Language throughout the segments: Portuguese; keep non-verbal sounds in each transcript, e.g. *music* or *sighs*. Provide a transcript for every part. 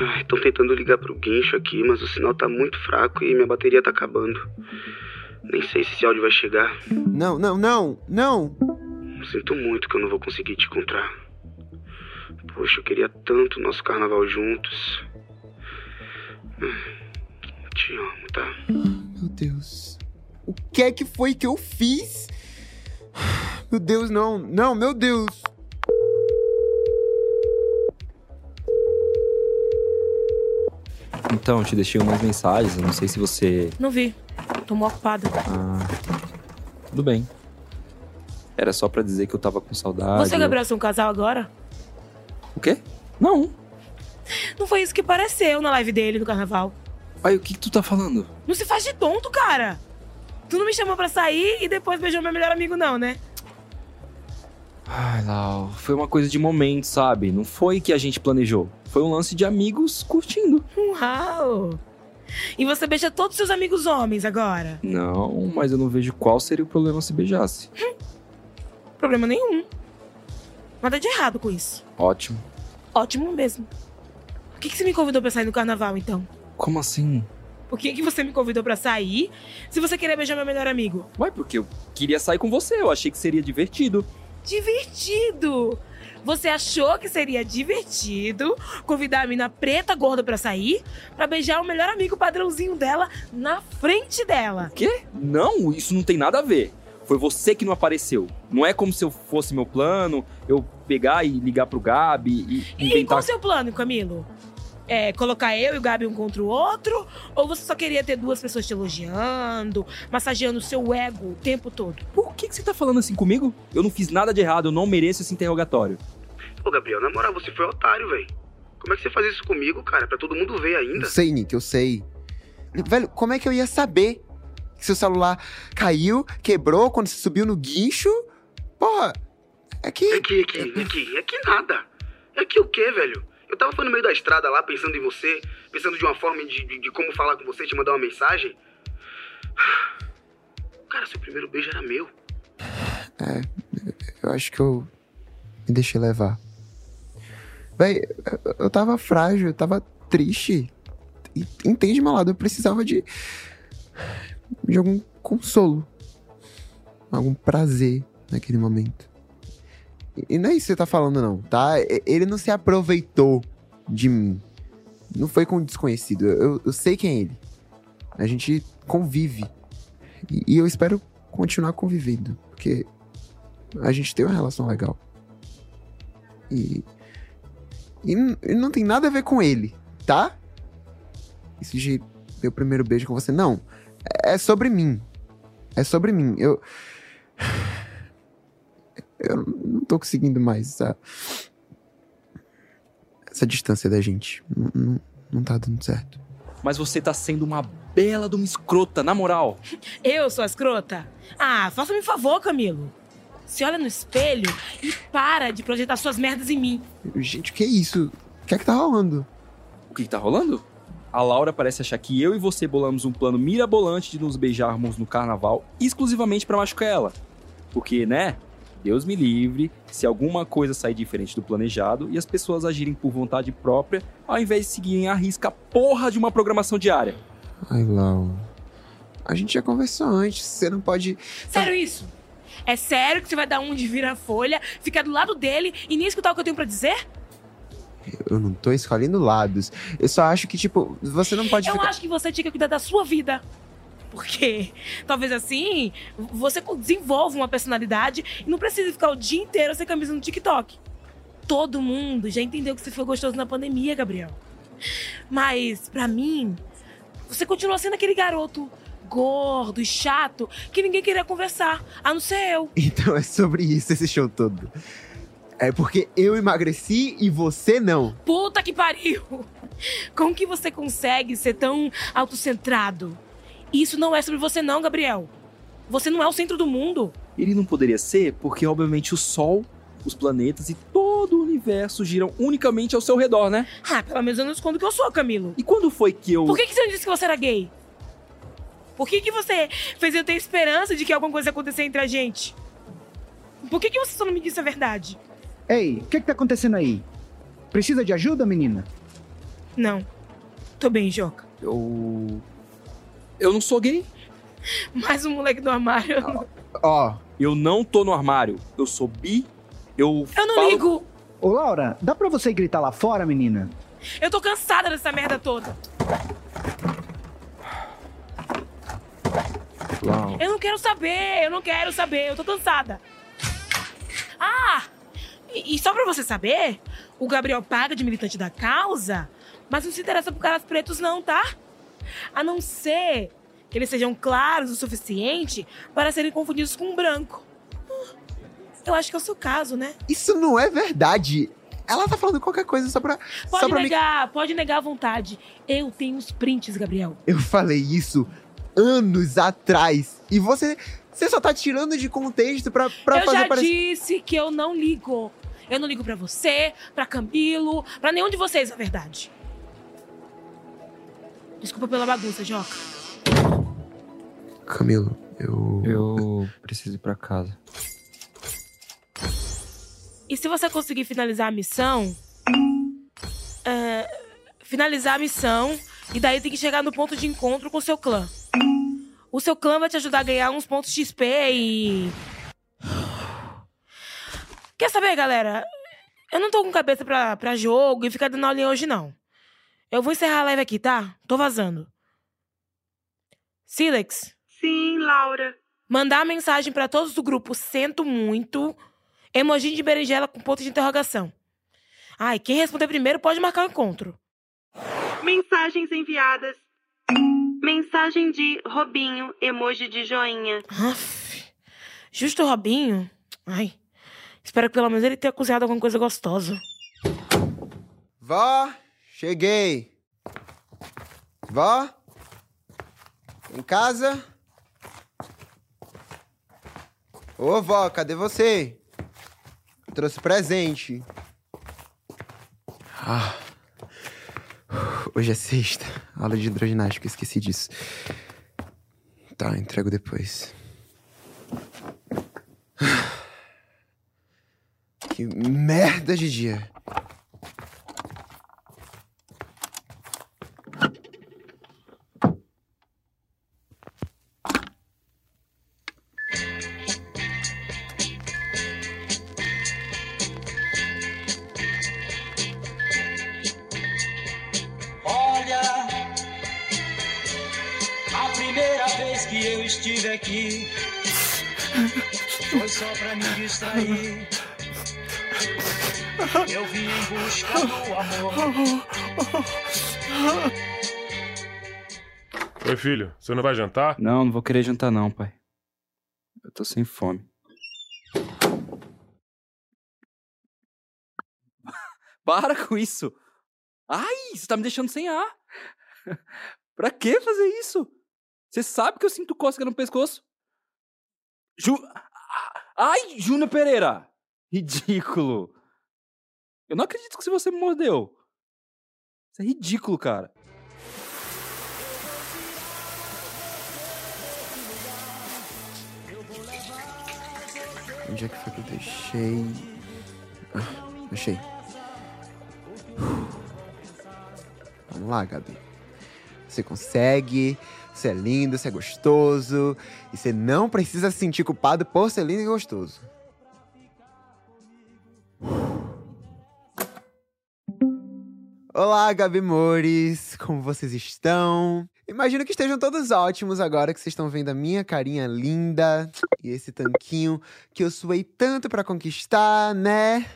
Ai, tô tentando ligar pro guincho aqui, mas o sinal tá muito fraco e minha bateria tá acabando. Nem sei se esse áudio vai chegar. Não, não, não, não. Sinto muito que eu não vou conseguir te encontrar. Poxa, eu queria tanto nosso carnaval juntos. Te amo, tá? Meu Deus. O que é que foi que eu fiz? Meu Deus, não, não, meu Deus. Então, te deixei umas mensagens, eu não sei se você. Não vi. Tô mó ocupada. Ah. Tudo bem. Era só pra dizer que eu tava com saudade. Você e o Gabriel são um casal agora? O quê? Não. Não foi isso que pareceu na live dele no carnaval. Pai, o que, que tu tá falando? Não se faz de tonto, cara. Tu não me chamou pra sair e depois beijou meu melhor amigo, não, né? Ai, Lau, foi uma coisa de momento, sabe? Não foi que a gente planejou. Foi um lance de amigos curtindo. Uau! E você beija todos seus amigos homens agora? Não, mas eu não vejo qual seria o problema se beijasse. Hum, problema nenhum. Nada de errado com isso. Ótimo. Ótimo mesmo. Por que, que você me convidou pra sair no carnaval, então? Como assim? Por que, que você me convidou pra sair se você queria beijar meu melhor amigo? Ué, porque eu queria sair com você. Eu achei que seria divertido. Divertido! Você achou que seria divertido convidar a mina preta gorda pra sair, pra beijar o melhor amigo padrãozinho dela na frente dela? Quê? Não, isso não tem nada a ver. Foi você que não apareceu. Não é como se eu fosse meu plano, eu pegar e ligar pro Gabi e inventar... E qual o seu plano, Camilo? É, colocar eu e o Gabi um contra o outro? Ou você só queria ter duas pessoas te elogiando, massageando o seu ego o tempo todo? Por que, que você tá falando assim comigo? Eu não fiz nada de errado, eu não mereço esse interrogatório. Ô, Gabriel, na moral, você foi otário, velho. Como é que você faz isso comigo, cara? Pra todo mundo ver ainda? Eu sei, Nick, eu sei. Velho, como é que eu ia saber que seu celular caiu, quebrou quando você subiu no guincho? Porra, é que. É que, é que, é que, é que nada. É que o quê, velho? Eu tava foi no meio da estrada lá, pensando em você, pensando de uma forma de, de, de como falar com você, te mandar uma mensagem. *sighs* Cara, seu primeiro beijo era meu. É, eu acho que eu me deixei levar. Véi, eu tava frágil, eu tava triste. Entende meu lado, eu precisava de. de algum consolo. Algum prazer naquele momento. E não é isso que você tá falando, não, tá? Ele não se aproveitou de mim. Não foi com um desconhecido. Eu, eu sei quem é ele. A gente convive. E, e eu espero continuar convivendo. Porque a gente tem uma relação legal. E, e, e não tem nada a ver com ele, tá? Isso de meu primeiro beijo com você. Não. É sobre mim. É sobre mim. Eu *sighs* eu não tô conseguindo mais essa, essa distância da gente. Não, não, não tá dando certo. Mas você tá sendo uma bela de uma escrota, na moral. Eu sou a escrota? Ah, faça-me um favor, Camilo. Se olha no espelho e para de projetar suas merdas em mim. Gente, o que é isso? O que é que tá rolando? O que, que tá rolando? A Laura parece achar que eu e você bolamos um plano mirabolante de nos beijarmos no carnaval exclusivamente para machucar ela. Porque, né? Deus me livre se alguma coisa sair diferente do planejado e as pessoas agirem por vontade própria ao invés de seguirem a risca a porra de uma programação diária. Ai, Lau. A gente já conversou antes, você não pode. Sério isso? É sério que você vai dar um de vira-folha, ficar do lado dele e nem escutar o que eu tenho para dizer? Eu não tô escolhendo lados. Eu só acho que, tipo, você não pode. Eu ficar... acho que você tinha que cuidar da sua vida. Porque talvez assim você desenvolva uma personalidade e não precisa ficar o dia inteiro sem camisa no TikTok. Todo mundo já entendeu que você foi gostoso na pandemia, Gabriel. Mas, para mim, você continua sendo aquele garoto gordo e chato que ninguém queria conversar, a não ser eu. Então é sobre isso esse show todo. É porque eu emagreci e você não. Puta que pariu! Como que você consegue ser tão autocentrado? Isso não é sobre você, não, Gabriel. Você não é o centro do mundo. Ele não poderia ser porque, obviamente, o Sol, os planetas e todo o universo giram unicamente ao seu redor, né? Ah, pelo menos eu não escondo que eu sou, Camilo. E quando foi que eu. Por que, que você não disse que você era gay? Por que, que você fez eu ter esperança de que alguma coisa ia acontecer entre a gente? Por que, que você só não me disse a verdade? Ei, o que, que tá acontecendo aí? Precisa de ajuda, menina? Não. Tô bem, Joca. Eu. Eu não sou gay. Mais um moleque do armário. Ó, Eu não tô no armário. Eu sou bi. Eu. Eu não falo- ligo. Ô, Laura, dá pra você gritar lá fora, menina? Eu tô cansada dessa merda toda. Uau. Eu não quero saber, eu não quero saber, eu tô cansada. Ah! E, e só pra você saber, o Gabriel paga de militante da causa, mas não se interessa por caras pretos, não, tá? A não ser que eles sejam claros o suficiente para serem confundidos com um branco. Eu acho que é o seu caso, né? isso não é verdade. Ela tá falando qualquer coisa só pra. só Pode pra me. negar, pode negar à vontade. Eu tenho os prints, Gabriel. Eu falei isso anos atrás. E você. Você só tá tirando de contexto pra, pra eu fazer já parecer. disse que eu não ligo. Eu não ligo pra você, pra Camilo, pra nenhum de vocês, na verdade. Desculpa pela bagunça, Joca. Camilo, eu. Eu preciso ir pra casa. E se você conseguir finalizar a missão. é, finalizar a missão e daí tem que chegar no ponto de encontro com o seu clã. O seu clã vai te ajudar a ganhar uns pontos XP e. Quer saber, galera? Eu não tô com cabeça pra, pra jogo e ficar dando aulinha hoje, não. Eu vou encerrar a live aqui, tá? Tô vazando. Silex, Sim, Laura. mandar mensagem pra todos do grupo Sento Muito, emoji de berinjela com ponto de interrogação. Ai, quem responder primeiro pode marcar o encontro. Mensagens enviadas. Mensagem de Robinho, emoji de joinha. Aff, justo o Robinho? Ai, espero que pelo menos ele tenha cozinhado alguma coisa gostosa. Vó, cheguei. Vó? Em casa? Ô, vó, cadê você? Trouxe presente. Ah. Hoje é sexta. Aula de hidroginástica, esqueci disso. Tá, entrego depois. *sighs* Que merda de dia. Estive aqui foi só pra me distrair. Eu vim em busca do amor. Oi, filho, você não vai jantar? Não, não vou querer jantar, não, pai. Eu tô sem fome. *laughs* Para com isso! Ai, você tá me deixando sem ar! *laughs* pra que fazer isso? Você sabe que eu sinto cócega no pescoço? Ju... Ai, Júnior Pereira! Ridículo! Eu não acredito que você me mordeu. Isso é ridículo, cara. Onde é que foi que eu deixei? Ah, achei. Vamos lá, Gabi. Você consegue, você é lindo, você é gostoso. E você não precisa se sentir culpado por ser lindo e gostoso. Olá, Gabi Mores! Como vocês estão? Imagino que estejam todos ótimos agora que vocês estão vendo a minha carinha linda e esse tanquinho que eu suei tanto pra conquistar, né?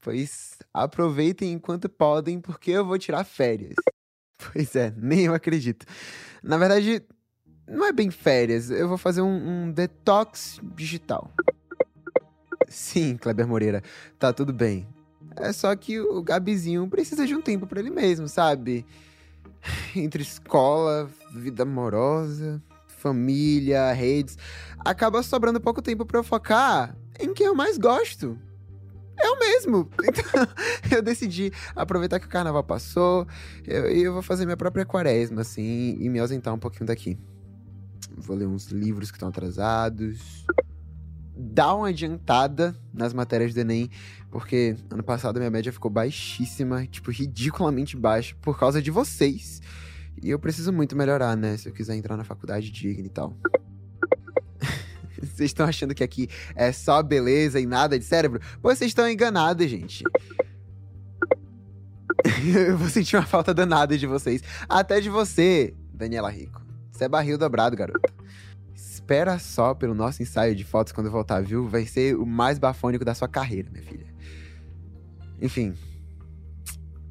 Pois aproveitem enquanto podem, porque eu vou tirar férias. Pois é, nem eu acredito. Na verdade, não é bem férias, eu vou fazer um, um detox digital. Sim, Kleber Moreira, tá tudo bem. É só que o Gabizinho precisa de um tempo pra ele mesmo, sabe? Entre escola, vida amorosa, família, redes, acaba sobrando pouco tempo pra eu focar em quem eu mais gosto. Eu mesmo. *laughs* Então, eu decidi aproveitar que o carnaval passou e eu, eu vou fazer minha própria quaresma, assim, e me ausentar um pouquinho daqui. Vou ler uns livros que estão atrasados. Dar uma adiantada nas matérias do Enem, Porque ano passado minha média ficou baixíssima, tipo, ridiculamente baixa, por causa de vocês. E eu preciso muito melhorar, né? Se eu quiser entrar na faculdade digna e tal. Vocês estão achando que aqui é só beleza e nada de cérebro? Pois vocês estão enganados, gente. *laughs* eu vou sentir uma falta danada de vocês. Até de você, Daniela Rico. Você é barril dobrado, garota. Espera só pelo nosso ensaio de fotos quando eu voltar, viu? Vai ser o mais bafônico da sua carreira, minha filha. Enfim.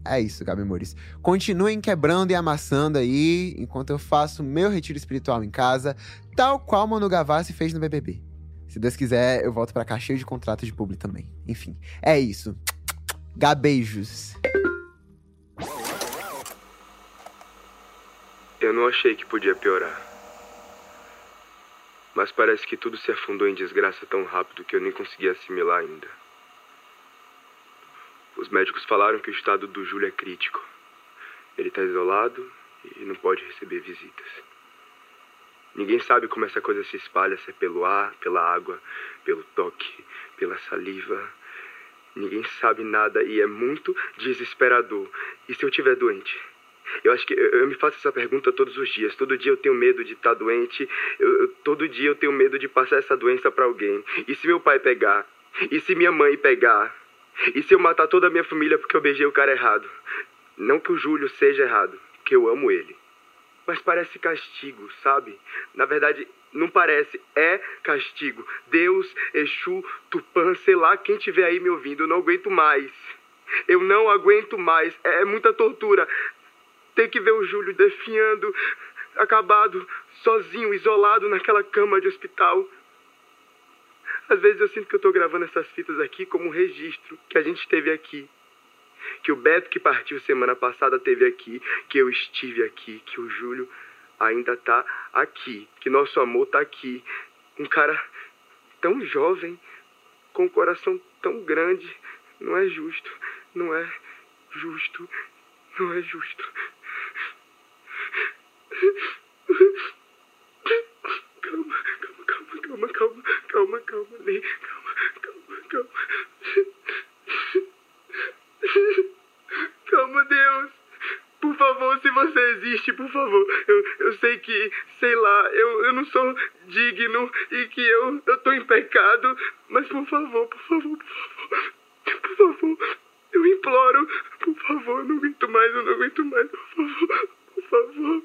É isso, Gabi Mouris. Continuem quebrando e amassando aí, enquanto eu faço meu retiro espiritual em casa, tal qual Manu Gavassi fez no BBB. Se Deus quiser, eu volto pra cá cheio de contrato de público também. Enfim, é isso. Gabeijos. Eu não achei que podia piorar. Mas parece que tudo se afundou em desgraça tão rápido que eu nem consegui assimilar ainda. Os médicos falaram que o estado do Júlio é crítico. Ele está isolado e não pode receber visitas. Ninguém sabe como essa coisa se espalha, se é pelo ar, pela água, pelo toque, pela saliva. Ninguém sabe nada e é muito desesperador. E se eu tiver doente? Eu acho que eu, me faço essa pergunta todos os dias. Todo dia eu tenho medo de estar doente. Eu, eu, todo dia eu tenho medo de passar essa doença para alguém. E se meu pai pegar? E se minha mãe pegar? E se eu matar toda a minha família porque eu beijei o cara errado? Não que o Júlio seja errado, que eu amo ele. Mas parece castigo, sabe? Na verdade, não parece, é castigo. Deus, Exu, Tupã, sei lá quem tiver aí me ouvindo, eu não aguento mais. Eu não aguento mais. É, é muita tortura. Ter que ver o Júlio definhando, acabado, sozinho, isolado naquela cama de hospital. Às vezes eu sinto que eu tô gravando essas fitas aqui como um registro que a gente teve aqui. Que o Beto que partiu semana passada teve aqui, que eu estive aqui, que o Júlio ainda tá aqui, que nosso amor tá aqui. Um cara tão jovem, com um coração tão grande, não é justo, não é justo, não é justo. Calma, calma, calma, calma, calma, calma, Lê, calma, calma, calma. Calma, Deus. Por favor, se você existe, por favor. Eu, eu sei que, sei lá, eu, eu não sou digno e que eu, eu tô em pecado. Mas por favor, por favor, por favor. Por favor, eu imploro. Por favor, eu não aguento mais, eu não aguento mais. Por favor, por favor.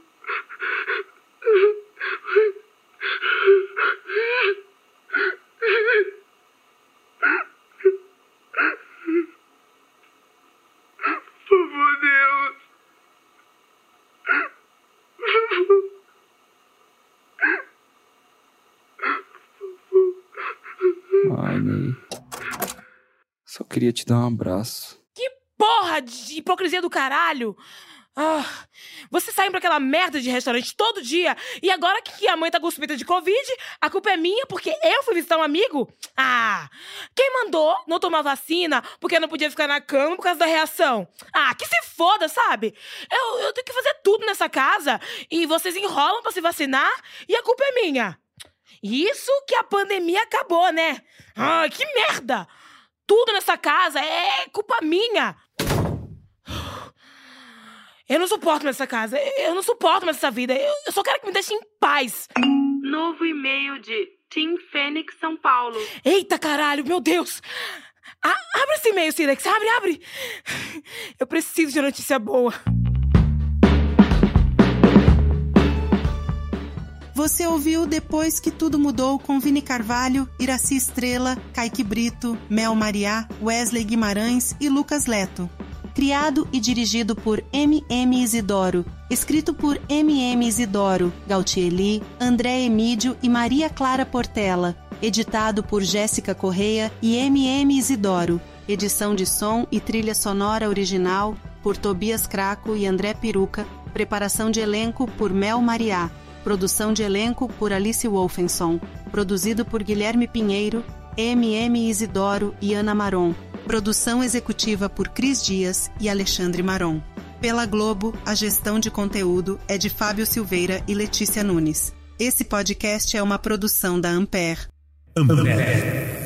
Ai. Só queria te dar um abraço. Porra de hipocrisia do caralho! Ah, você sai pra aquela merda de restaurante todo dia e agora que a mãe tá com suspeita de Covid, a culpa é minha porque eu fui visitar um amigo? Ah, quem mandou não tomar vacina porque não podia ficar na cama por causa da reação? Ah, que se foda, sabe? Eu, eu tenho que fazer tudo nessa casa e vocês enrolam pra se vacinar e a culpa é minha. Isso que a pandemia acabou, né? Ah, que merda! Tudo nessa casa é culpa minha. Eu não suporto mais essa casa. Eu não suporto mais essa vida. Eu, eu só quero que me deixem em paz. Novo e-mail de Tim Fênix São Paulo. Eita caralho, meu Deus! A- abre esse e-mail, Silex. Abre, abre. Eu preciso de notícia boa. Você ouviu Depois que Tudo Mudou com Vini Carvalho, Iraci Estrela, Kaique Brito, Mel Mariá, Wesley Guimarães e Lucas Leto. Criado e dirigido por M.M. Isidoro. Escrito por M.M. Isidoro, Gautieli, André Emídio e Maria Clara Portela. Editado por Jéssica Correia e M.M. Isidoro. Edição de som e trilha sonora original por Tobias Craco e André Peruca. Preparação de elenco por Mel Mariá. Produção de elenco por Alice Wolfenson. Produzido por Guilherme Pinheiro, MM Isidoro e Ana Maron. Produção executiva por Cris Dias e Alexandre Maron. Pela Globo, a gestão de conteúdo é de Fábio Silveira e Letícia Nunes. Esse podcast é uma produção da Ampere. Ampere.